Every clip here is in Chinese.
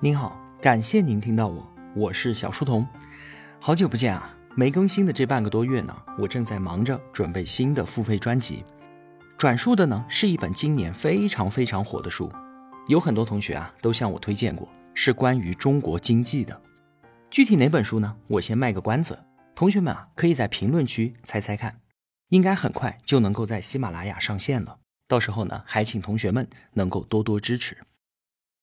您好，感谢您听到我，我是小书童。好久不见啊，没更新的这半个多月呢，我正在忙着准备新的付费专辑。转述的呢是一本今年非常非常火的书，有很多同学啊都向我推荐过，是关于中国经济的。具体哪本书呢？我先卖个关子，同学们啊可以在评论区猜猜看，应该很快就能够在喜马拉雅上线了。到时候呢，还请同学们能够多多支持。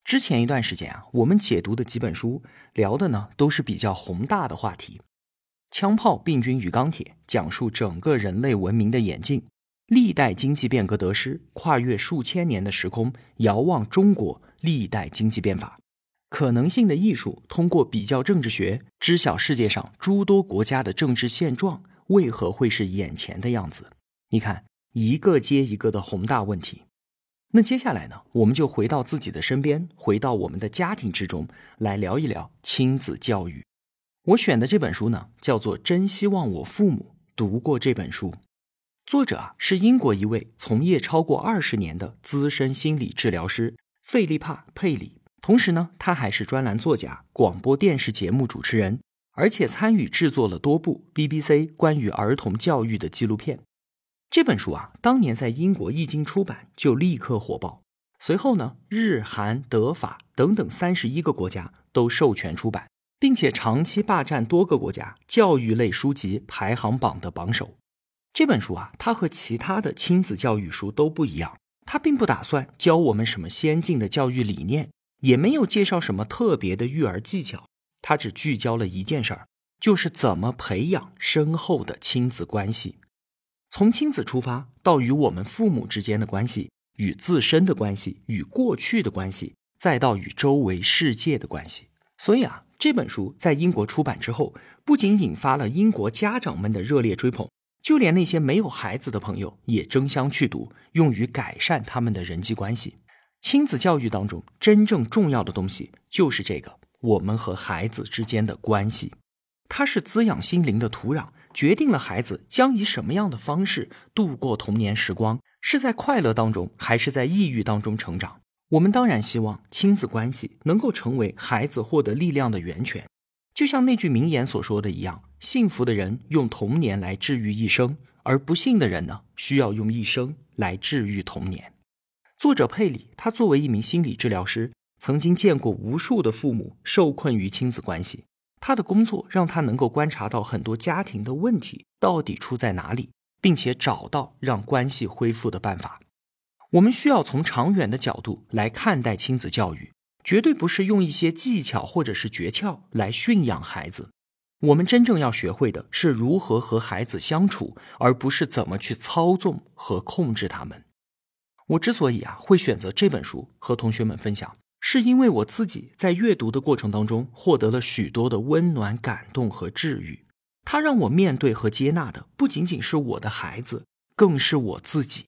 之前一段时间啊，我们解读的几本书聊的呢，都是比较宏大的话题。枪炮、病菌与钢铁讲述整个人类文明的演进，历代经济变革得失，跨越数千年的时空，遥望中国历代经济变法。可能性的艺术通过比较政治学，知晓世界上诸多国家的政治现状为何会是眼前的样子。你看。一个接一个的宏大问题，那接下来呢，我们就回到自己的身边，回到我们的家庭之中来聊一聊亲子教育。我选的这本书呢，叫做《真希望我父母读过这本书》，作者啊是英国一位从业超过二十年的资深心理治疗师费利帕·佩里，同时呢，他还是专栏作家、广播电视节目主持人，而且参与制作了多部 BBC 关于儿童教育的纪录片。这本书啊，当年在英国一经出版就立刻火爆。随后呢，日、韩、德、法等等三十一个国家都授权出版，并且长期霸占多个国家教育类书籍排行榜的榜首。这本书啊，它和其他的亲子教育书都不一样，它并不打算教我们什么先进的教育理念，也没有介绍什么特别的育儿技巧，它只聚焦了一件事儿，就是怎么培养深厚的亲子关系。从亲子出发，到与我们父母之间的关系，与自身的关系，与过去的关系，再到与周围世界的关系。所以啊，这本书在英国出版之后，不仅引发了英国家长们的热烈追捧，就连那些没有孩子的朋友也争相去读，用于改善他们的人际关系。亲子教育当中真正重要的东西，就是这个我们和孩子之间的关系，它是滋养心灵的土壤。决定了孩子将以什么样的方式度过童年时光，是在快乐当中，还是在抑郁当中成长？我们当然希望亲子关系能够成为孩子获得力量的源泉。就像那句名言所说的一样：“幸福的人用童年来治愈一生，而不幸的人呢，需要用一生来治愈童年。”作者佩里，他作为一名心理治疗师，曾经见过无数的父母受困于亲子关系。他的工作让他能够观察到很多家庭的问题到底出在哪里，并且找到让关系恢复的办法。我们需要从长远的角度来看待亲子教育，绝对不是用一些技巧或者是诀窍来驯养孩子。我们真正要学会的是如何和孩子相处，而不是怎么去操纵和控制他们。我之所以啊会选择这本书和同学们分享。是因为我自己在阅读的过程当中获得了许多的温暖、感动和治愈。它让我面对和接纳的不仅仅是我的孩子，更是我自己。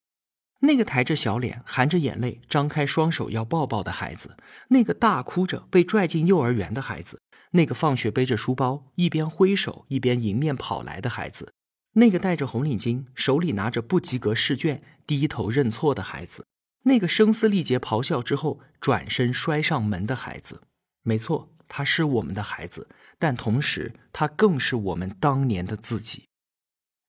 那个抬着小脸、含着眼泪、张开双手要抱抱的孩子，那个大哭着被拽进幼儿园的孩子，那个放学背着书包一边挥手一边迎面跑来的孩子，那个戴着红领巾、手里拿着不及格试卷低头认错的孩子。那个声嘶力竭咆哮之后转身摔上门的孩子，没错，他是我们的孩子，但同时他更是我们当年的自己。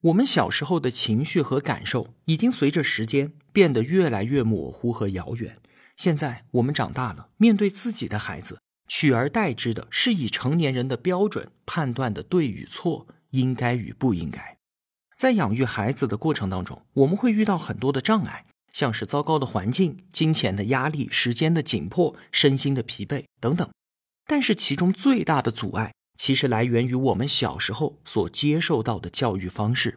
我们小时候的情绪和感受已经随着时间变得越来越模糊和遥远。现在我们长大了，面对自己的孩子，取而代之的是以成年人的标准判断的对与错、应该与不应该。在养育孩子的过程当中，我们会遇到很多的障碍。像是糟糕的环境、金钱的压力、时间的紧迫、身心的疲惫等等，但是其中最大的阻碍，其实来源于我们小时候所接受到的教育方式。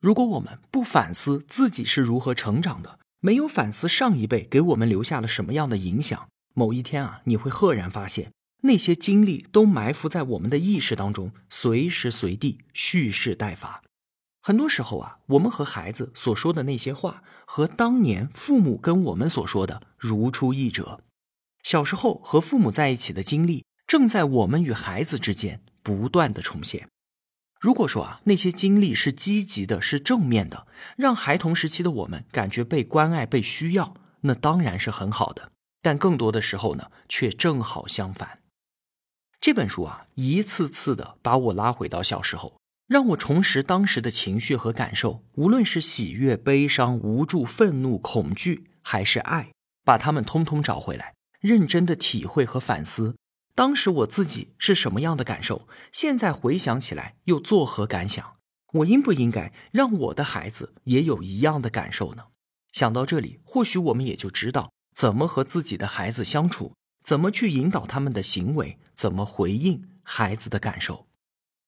如果我们不反思自己是如何成长的，没有反思上一辈给我们留下了什么样的影响，某一天啊，你会赫然发现，那些经历都埋伏在我们的意识当中，随时随地蓄势待发。很多时候啊，我们和孩子所说的那些话，和当年父母跟我们所说的如出一辙。小时候和父母在一起的经历，正在我们与孩子之间不断的重现。如果说啊，那些经历是积极的，是正面的，让孩童时期的我们感觉被关爱、被需要，那当然是很好的。但更多的时候呢，却正好相反。这本书啊，一次次的把我拉回到小时候，让我重拾当时的情绪和感受，无论是喜悦、悲伤、无助、愤怒、恐惧，还是爱，把它们通通找回来，认真的体会和反思，当时我自己是什么样的感受，现在回想起来又作何感想？我应不应该让我的孩子也有一样的感受呢？想到这里，或许我们也就知道怎么和自己的孩子相处。怎么去引导他们的行为？怎么回应孩子的感受？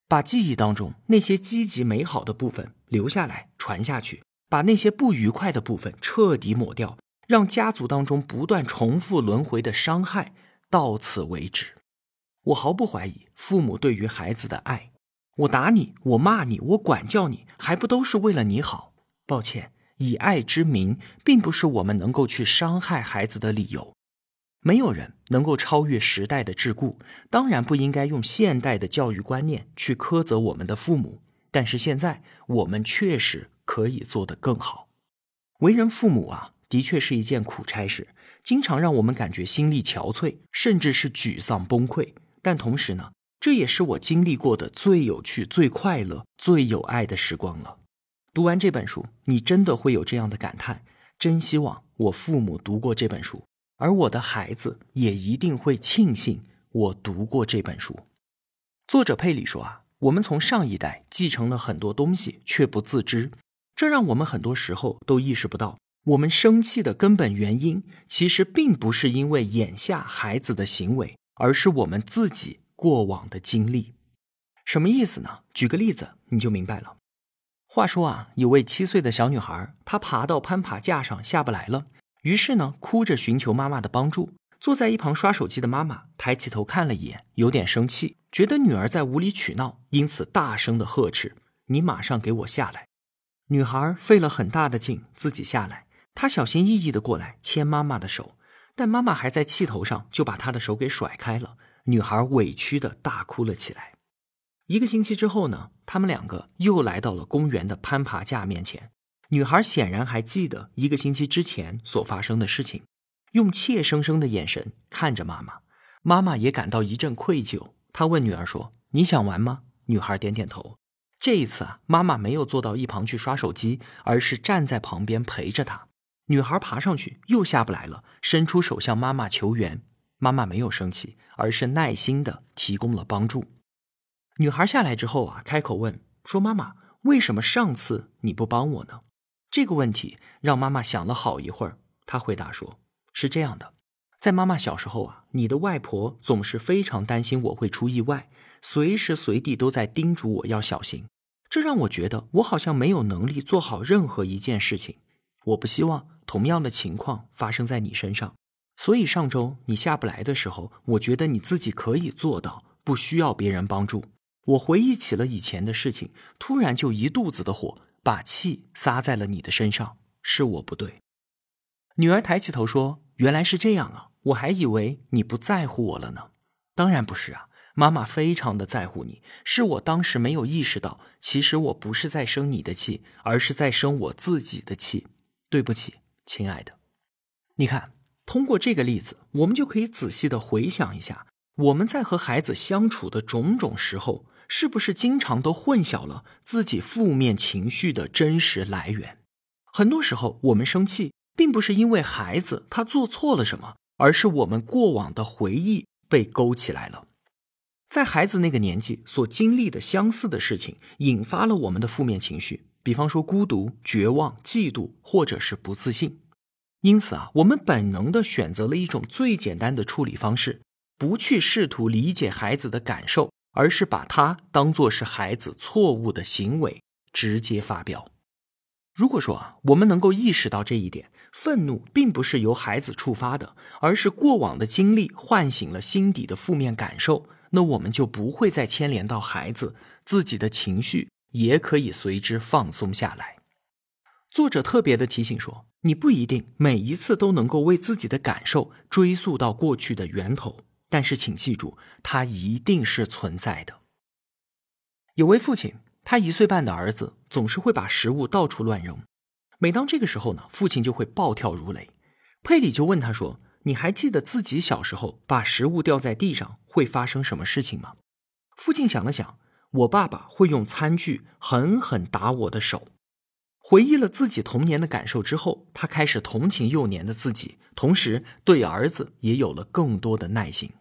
把记忆当中那些积极美好的部分留下来传下去，把那些不愉快的部分彻底抹掉，让家族当中不断重复轮回的伤害到此为止。我毫不怀疑父母对于孩子的爱。我打你，我骂你，我管教你，还不都是为了你好？抱歉，以爱之名，并不是我们能够去伤害孩子的理由。没有人能够超越时代的桎梏，当然不应该用现代的教育观念去苛责我们的父母。但是现在我们确实可以做得更好。为人父母啊，的确是一件苦差事，经常让我们感觉心力憔悴，甚至是沮丧崩溃。但同时呢，这也是我经历过的最有趣、最快乐、最有爱的时光了。读完这本书，你真的会有这样的感叹：真希望我父母读过这本书。而我的孩子也一定会庆幸我读过这本书。作者佩里说啊，我们从上一代继承了很多东西，却不自知，这让我们很多时候都意识不到，我们生气的根本原因其实并不是因为眼下孩子的行为，而是我们自己过往的经历。什么意思呢？举个例子你就明白了。话说啊，有位七岁的小女孩，她爬到攀爬架上下不来了。于是呢，哭着寻求妈妈的帮助。坐在一旁刷手机的妈妈抬起头看了一眼，有点生气，觉得女儿在无理取闹，因此大声的呵斥：“你马上给我下来！”女孩费了很大的劲自己下来，她小心翼翼的过来牵妈妈的手，但妈妈还在气头上，就把她的手给甩开了。女孩委屈的大哭了起来。一个星期之后呢，他们两个又来到了公园的攀爬架面前。女孩显然还记得一个星期之前所发生的事情，用怯生生的眼神看着妈妈。妈妈也感到一阵愧疚。她问女儿说：“你想玩吗？”女孩点点头。这一次啊，妈妈没有坐到一旁去刷手机，而是站在旁边陪着她。女孩爬上去又下不来了，伸出手向妈妈求援。妈妈没有生气，而是耐心的提供了帮助。女孩下来之后啊，开口问说：“妈妈，为什么上次你不帮我呢？”这个问题让妈妈想了好一会儿，她回答说：“是这样的，在妈妈小时候啊，你的外婆总是非常担心我会出意外，随时随地都在叮嘱我要小心，这让我觉得我好像没有能力做好任何一件事情。我不希望同样的情况发生在你身上，所以上周你下不来的时候，我觉得你自己可以做到，不需要别人帮助。我回忆起了以前的事情，突然就一肚子的火。”把气撒在了你的身上，是我不对。女儿抬起头说：“原来是这样啊，我还以为你不在乎我了呢。”当然不是啊，妈妈非常的在乎你，是我当时没有意识到，其实我不是在生你的气，而是在生我自己的气。对不起，亲爱的。你看，通过这个例子，我们就可以仔细的回想一下，我们在和孩子相处的种种时候。是不是经常都混淆了自己负面情绪的真实来源？很多时候，我们生气并不是因为孩子他做错了什么，而是我们过往的回忆被勾起来了，在孩子那个年纪所经历的相似的事情，引发了我们的负面情绪，比方说孤独、绝望、嫉妒，或者是不自信。因此啊，我们本能的选择了一种最简单的处理方式，不去试图理解孩子的感受。而是把它当做是孩子错误的行为直接发飙。如果说啊，我们能够意识到这一点，愤怒并不是由孩子触发的，而是过往的经历唤醒了心底的负面感受，那我们就不会再牵连到孩子，自己的情绪也可以随之放松下来。作者特别的提醒说，你不一定每一次都能够为自己的感受追溯到过去的源头。但是，请记住，它一定是存在的。有位父亲，他一岁半的儿子总是会把食物到处乱扔。每当这个时候呢，父亲就会暴跳如雷。佩里就问他说：“你还记得自己小时候把食物掉在地上会发生什么事情吗？父亲想了想，我爸爸会用餐具狠狠打我的手。回忆了自己童年的感受之后，他开始同情幼年的自己，同时对儿子也有了更多的耐心。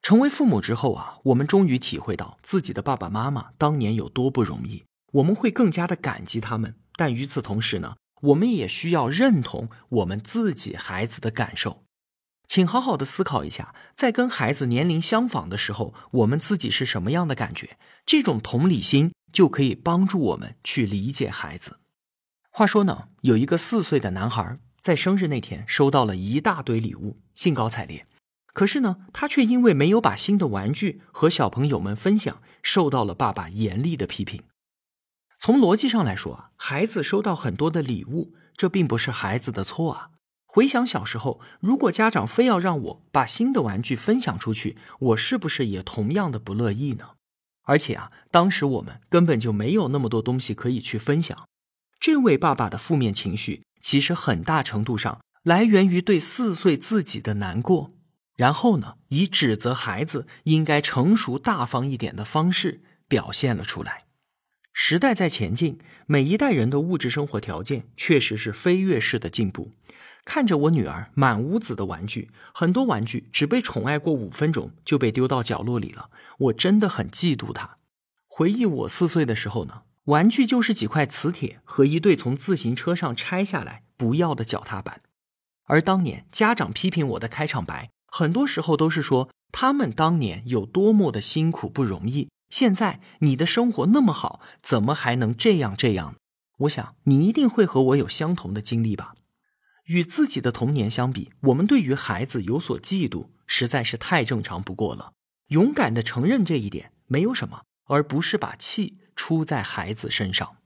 成为父母之后啊，我们终于体会到自己的爸爸妈妈当年有多不容易，我们会更加的感激他们。但与此同时呢，我们也需要认同我们自己孩子的感受。请好好的思考一下，在跟孩子年龄相仿的时候，我们自己是什么样的感觉？这种同理心就可以帮助我们去理解孩子。话说呢，有一个四岁的男孩在生日那天收到了一大堆礼物，兴高采烈。可是呢，他却因为没有把新的玩具和小朋友们分享，受到了爸爸严厉的批评。从逻辑上来说啊，孩子收到很多的礼物，这并不是孩子的错啊。回想小时候，如果家长非要让我把新的玩具分享出去，我是不是也同样的不乐意呢？而且啊，当时我们根本就没有那么多东西可以去分享。这位爸爸的负面情绪，其实很大程度上来源于对四岁自己的难过，然后呢，以指责孩子应该成熟大方一点的方式表现了出来。时代在前进，每一代人的物质生活条件确实是飞跃式的进步。看着我女儿满屋子的玩具，很多玩具只被宠爱过五分钟就被丢到角落里了，我真的很嫉妒她。回忆我四岁的时候呢。玩具就是几块磁铁和一对从自行车上拆下来不要的脚踏板，而当年家长批评我的开场白，很多时候都是说他们当年有多么的辛苦不容易。现在你的生活那么好，怎么还能这样这样？我想你一定会和我有相同的经历吧。与自己的童年相比，我们对于孩子有所嫉妒，实在是太正常不过了。勇敢的承认这一点，没有什么，而不是把气。出在孩子身上。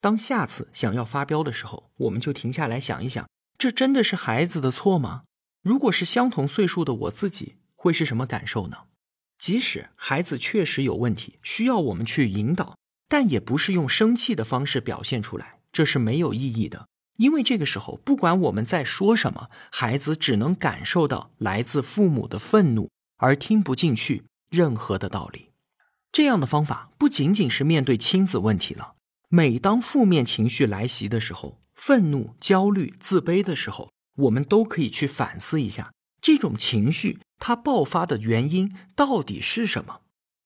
当下次想要发飙的时候，我们就停下来想一想：这真的是孩子的错吗？如果是相同岁数的我自己，会是什么感受呢？即使孩子确实有问题，需要我们去引导，但也不是用生气的方式表现出来，这是没有意义的。因为这个时候，不管我们在说什么，孩子只能感受到来自父母的愤怒，而听不进去任何的道理。这样的方法不仅仅是面对亲子问题了。每当负面情绪来袭的时候，愤怒、焦虑、自卑的时候，我们都可以去反思一下，这种情绪它爆发的原因到底是什么？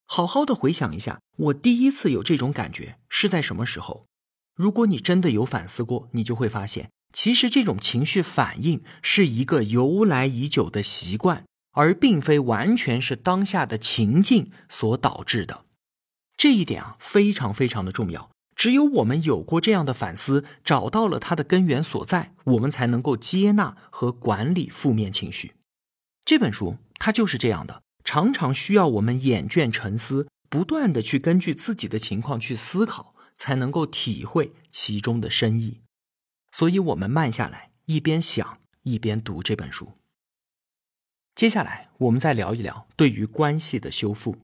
好好的回想一下，我第一次有这种感觉是在什么时候？如果你真的有反思过，你就会发现，其实这种情绪反应是一个由来已久的习惯。而并非完全是当下的情境所导致的，这一点啊非常非常的重要。只有我们有过这样的反思，找到了它的根源所在，我们才能够接纳和管理负面情绪。这本书它就是这样的，常常需要我们眼倦沉思，不断的去根据自己的情况去思考，才能够体会其中的深意。所以，我们慢下来，一边想一边读这本书。接下来，我们再聊一聊对于关系的修复。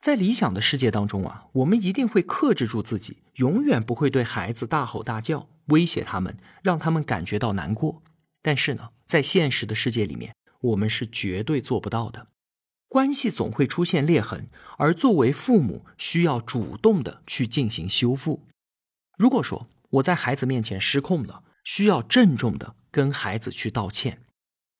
在理想的世界当中啊，我们一定会克制住自己，永远不会对孩子大吼大叫，威胁他们，让他们感觉到难过。但是呢，在现实的世界里面，我们是绝对做不到的。关系总会出现裂痕，而作为父母，需要主动的去进行修复。如果说我在孩子面前失控了，需要郑重的跟孩子去道歉。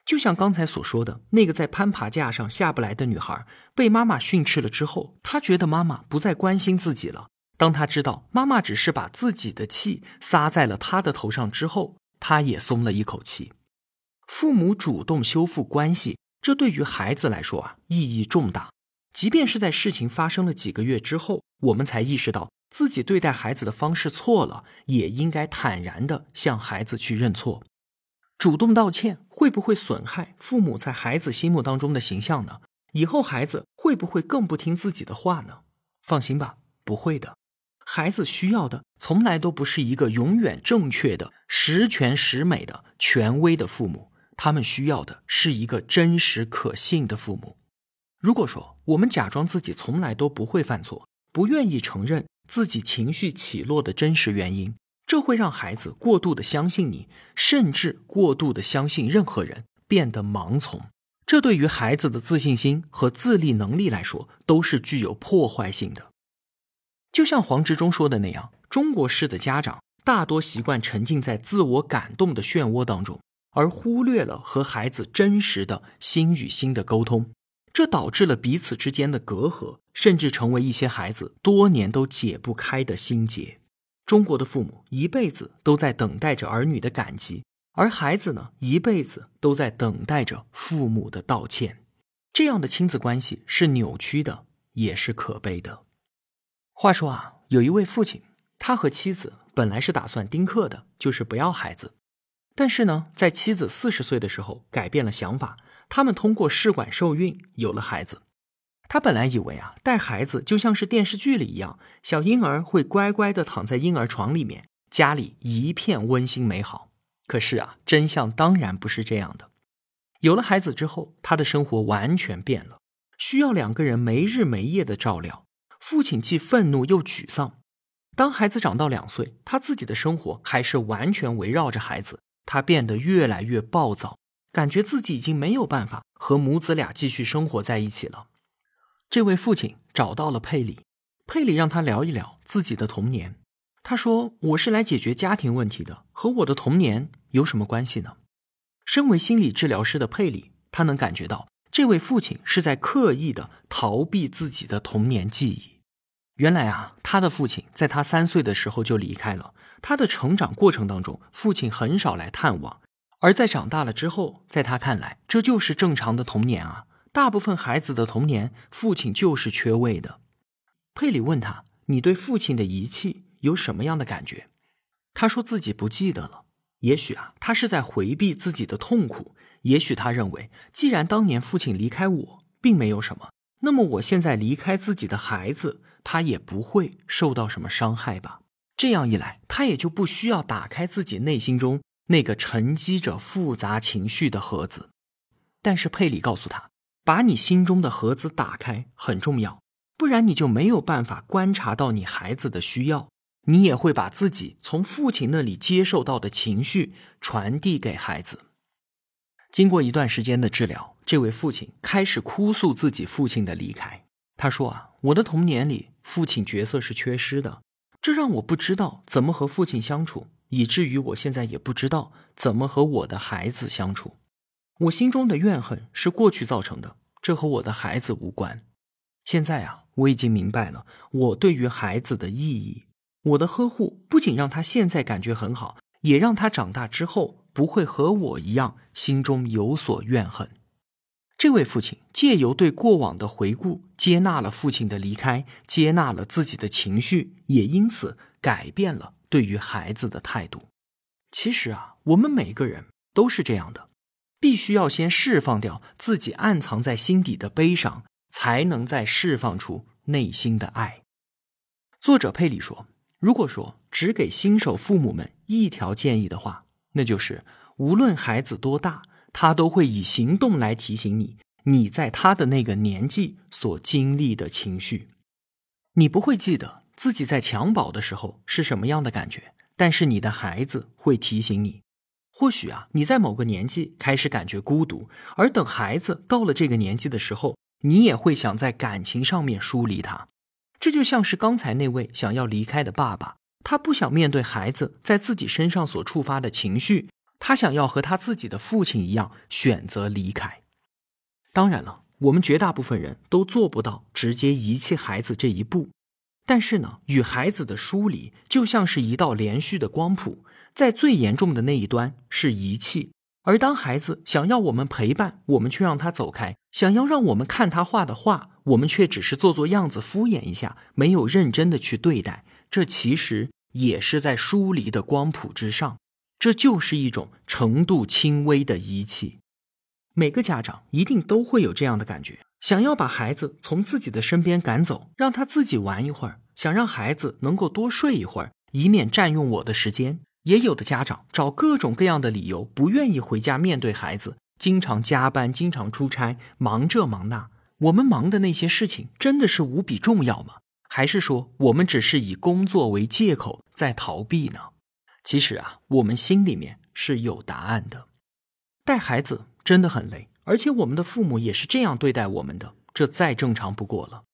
就像刚才所说的那个在攀爬架上下不来的女孩，被妈妈训斥了之后，她觉得妈妈不再关心自己了。当她知道妈妈只是把自己的气撒在了她的头上之后，她也松了一口气。父母主动修复关系，这对于孩子来说啊意义重大。即便是在事情发生了几个月之后，我们才意识到自己对待孩子的方式错了，也应该坦然的向孩子去认错。主动道歉会不会损害父母在孩子心目当中的形象呢？以后孩子会不会更不听自己的话呢？放心吧，不会的。孩子需要的从来都不是一个永远正确的、十全十美的权威的父母，他们需要的是一个真实可信的父母。如果说我们假装自己从来都不会犯错，不愿意承认自己情绪起落的真实原因，这会让孩子过度的相信你，甚至过度的相信任何人，变得盲从，这对于孩子的自信心和自立能力来说都是具有破坏性的。就像黄执中说的那样，中国式的家长大多习惯沉浸在自我感动的漩涡当中，而忽略了和孩子真实的心与心的沟通，这导致了彼此之间的隔阂，甚至成为一些孩子多年都解不开的心结。中国的父母一辈子都在等待着儿女的感激，而孩子呢，一辈子都在等待着父母的道歉。这样的亲子关系是扭曲的，也是可悲的。话说啊，有一位父亲，他和妻子本来是打算丁克的，就是不要孩子。但是呢，在妻子四十岁的时候改变了想法，他们通过试管受孕有了孩子。他本来以为啊，带孩子就像是电视剧里一样，小婴儿会乖乖的躺在婴儿床里面，家里一片温馨美好。可是啊，真相当然不是这样的。有了孩子之后，他的生活完全变了，需要两个人没日没夜的照料。父亲既愤怒又沮丧。当孩子长到两岁，他自己的生活还是完全围绕着孩子，他变得越来越暴躁，感觉自己已经没有办法和母子俩继续生活在一起了。这位父亲找到了佩里，佩里让他聊一聊自己的童年。他说：“我是来解决家庭问题的，和我的童年有什么关系呢？”身为心理治疗师的佩里，他能感觉到这位父亲是在刻意的逃避自己的童年记忆。原来啊，他的父亲在他三岁的时候就离开了。他的成长过程当中，父亲很少来探望。而在长大了之后，在他看来，这就是正常的童年啊。大部分孩子的童年，父亲就是缺位的。佩里问他：“你对父亲的遗弃有什么样的感觉？”他说自己不记得了。也许啊，他是在回避自己的痛苦。也许他认为，既然当年父亲离开我并没有什么，那么我现在离开自己的孩子，他也不会受到什么伤害吧？这样一来，他也就不需要打开自己内心中那个沉积着复杂情绪的盒子。但是佩里告诉他。把你心中的盒子打开很重要，不然你就没有办法观察到你孩子的需要，你也会把自己从父亲那里接受到的情绪传递给孩子。经过一段时间的治疗，这位父亲开始哭诉自己父亲的离开。他说：“啊，我的童年里父亲角色是缺失的，这让我不知道怎么和父亲相处，以至于我现在也不知道怎么和我的孩子相处。”我心中的怨恨是过去造成的，这和我的孩子无关。现在啊，我已经明白了我对于孩子的意义。我的呵护不仅让他现在感觉很好，也让他长大之后不会和我一样心中有所怨恨。这位父亲借由对过往的回顾，接纳了父亲的离开，接纳了自己的情绪，也因此改变了对于孩子的态度。其实啊，我们每个人都是这样的。必须要先释放掉自己暗藏在心底的悲伤，才能再释放出内心的爱。作者佩里说：“如果说只给新手父母们一条建议的话，那就是无论孩子多大，他都会以行动来提醒你，你在他的那个年纪所经历的情绪。你不会记得自己在襁褓的时候是什么样的感觉，但是你的孩子会提醒你。”或许啊，你在某个年纪开始感觉孤独，而等孩子到了这个年纪的时候，你也会想在感情上面疏离他。这就像是刚才那位想要离开的爸爸，他不想面对孩子在自己身上所触发的情绪，他想要和他自己的父亲一样选择离开。当然了，我们绝大部分人都做不到直接遗弃孩子这一步，但是呢，与孩子的疏离就像是一道连续的光谱。在最严重的那一端是遗弃，而当孩子想要我们陪伴，我们却让他走开；想要让我们看他画的画，我们却只是做做样子，敷衍一下，没有认真的去对待。这其实也是在疏离的光谱之上，这就是一种程度轻微的遗弃。每个家长一定都会有这样的感觉：想要把孩子从自己的身边赶走，让他自己玩一会儿；想让孩子能够多睡一会儿，以免占用我的时间。也有的家长找各种各样的理由，不愿意回家面对孩子，经常加班，经常出差，忙这忙那。我们忙的那些事情真的是无比重要吗？还是说我们只是以工作为借口在逃避呢？其实啊，我们心里面是有答案的。带孩子真的很累，而且我们的父母也是这样对待我们的，这再正常不过了。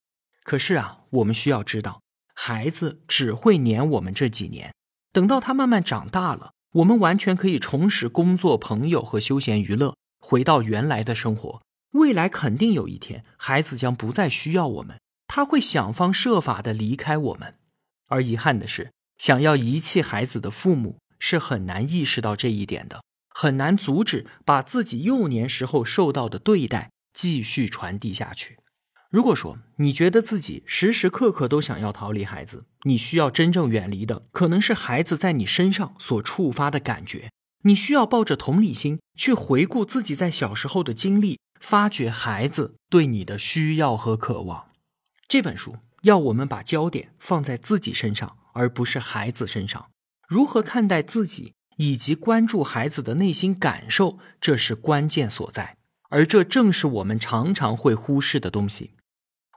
可是啊，我们需要知道，孩子只会黏我们这几年，等到他慢慢长大了，我们完全可以重拾工作、朋友和休闲娱乐，回到原来的生活。未来肯定有一天，孩子将不再需要我们，他会想方设法的离开我们。而遗憾的是，想要遗弃孩子的父母是很难意识到这一点的。很难阻止把自己幼年时候受到的对待继续传递下去。如果说你觉得自己时时刻刻都想要逃离孩子，你需要真正远离的可能是孩子在你身上所触发的感觉。你需要抱着同理心去回顾自己在小时候的经历，发掘孩子对你的需要和渴望。这本书要我们把焦点放在自己身上，而不是孩子身上。如何看待自己？以及关注孩子的内心感受，这是关键所在，而这正是我们常常会忽视的东西。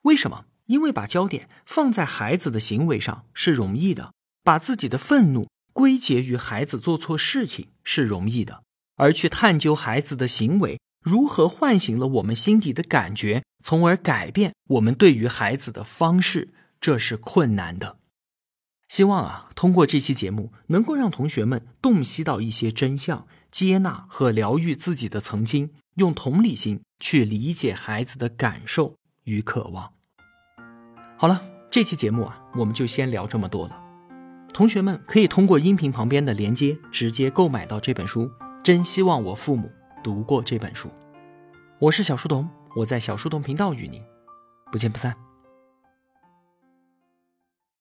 为什么？因为把焦点放在孩子的行为上是容易的，把自己的愤怒归结于孩子做错事情是容易的，而去探究孩子的行为如何唤醒了我们心底的感觉，从而改变我们对于孩子的方式，这是困难的。希望啊，通过这期节目，能够让同学们洞悉到一些真相，接纳和疗愈自己的曾经，用同理心去理解孩子的感受与渴望。好了，这期节目啊，我们就先聊这么多了。同学们可以通过音频旁边的连接直接购买到这本书。真希望我父母读过这本书。我是小书童，我在小书童频道与您不见不散。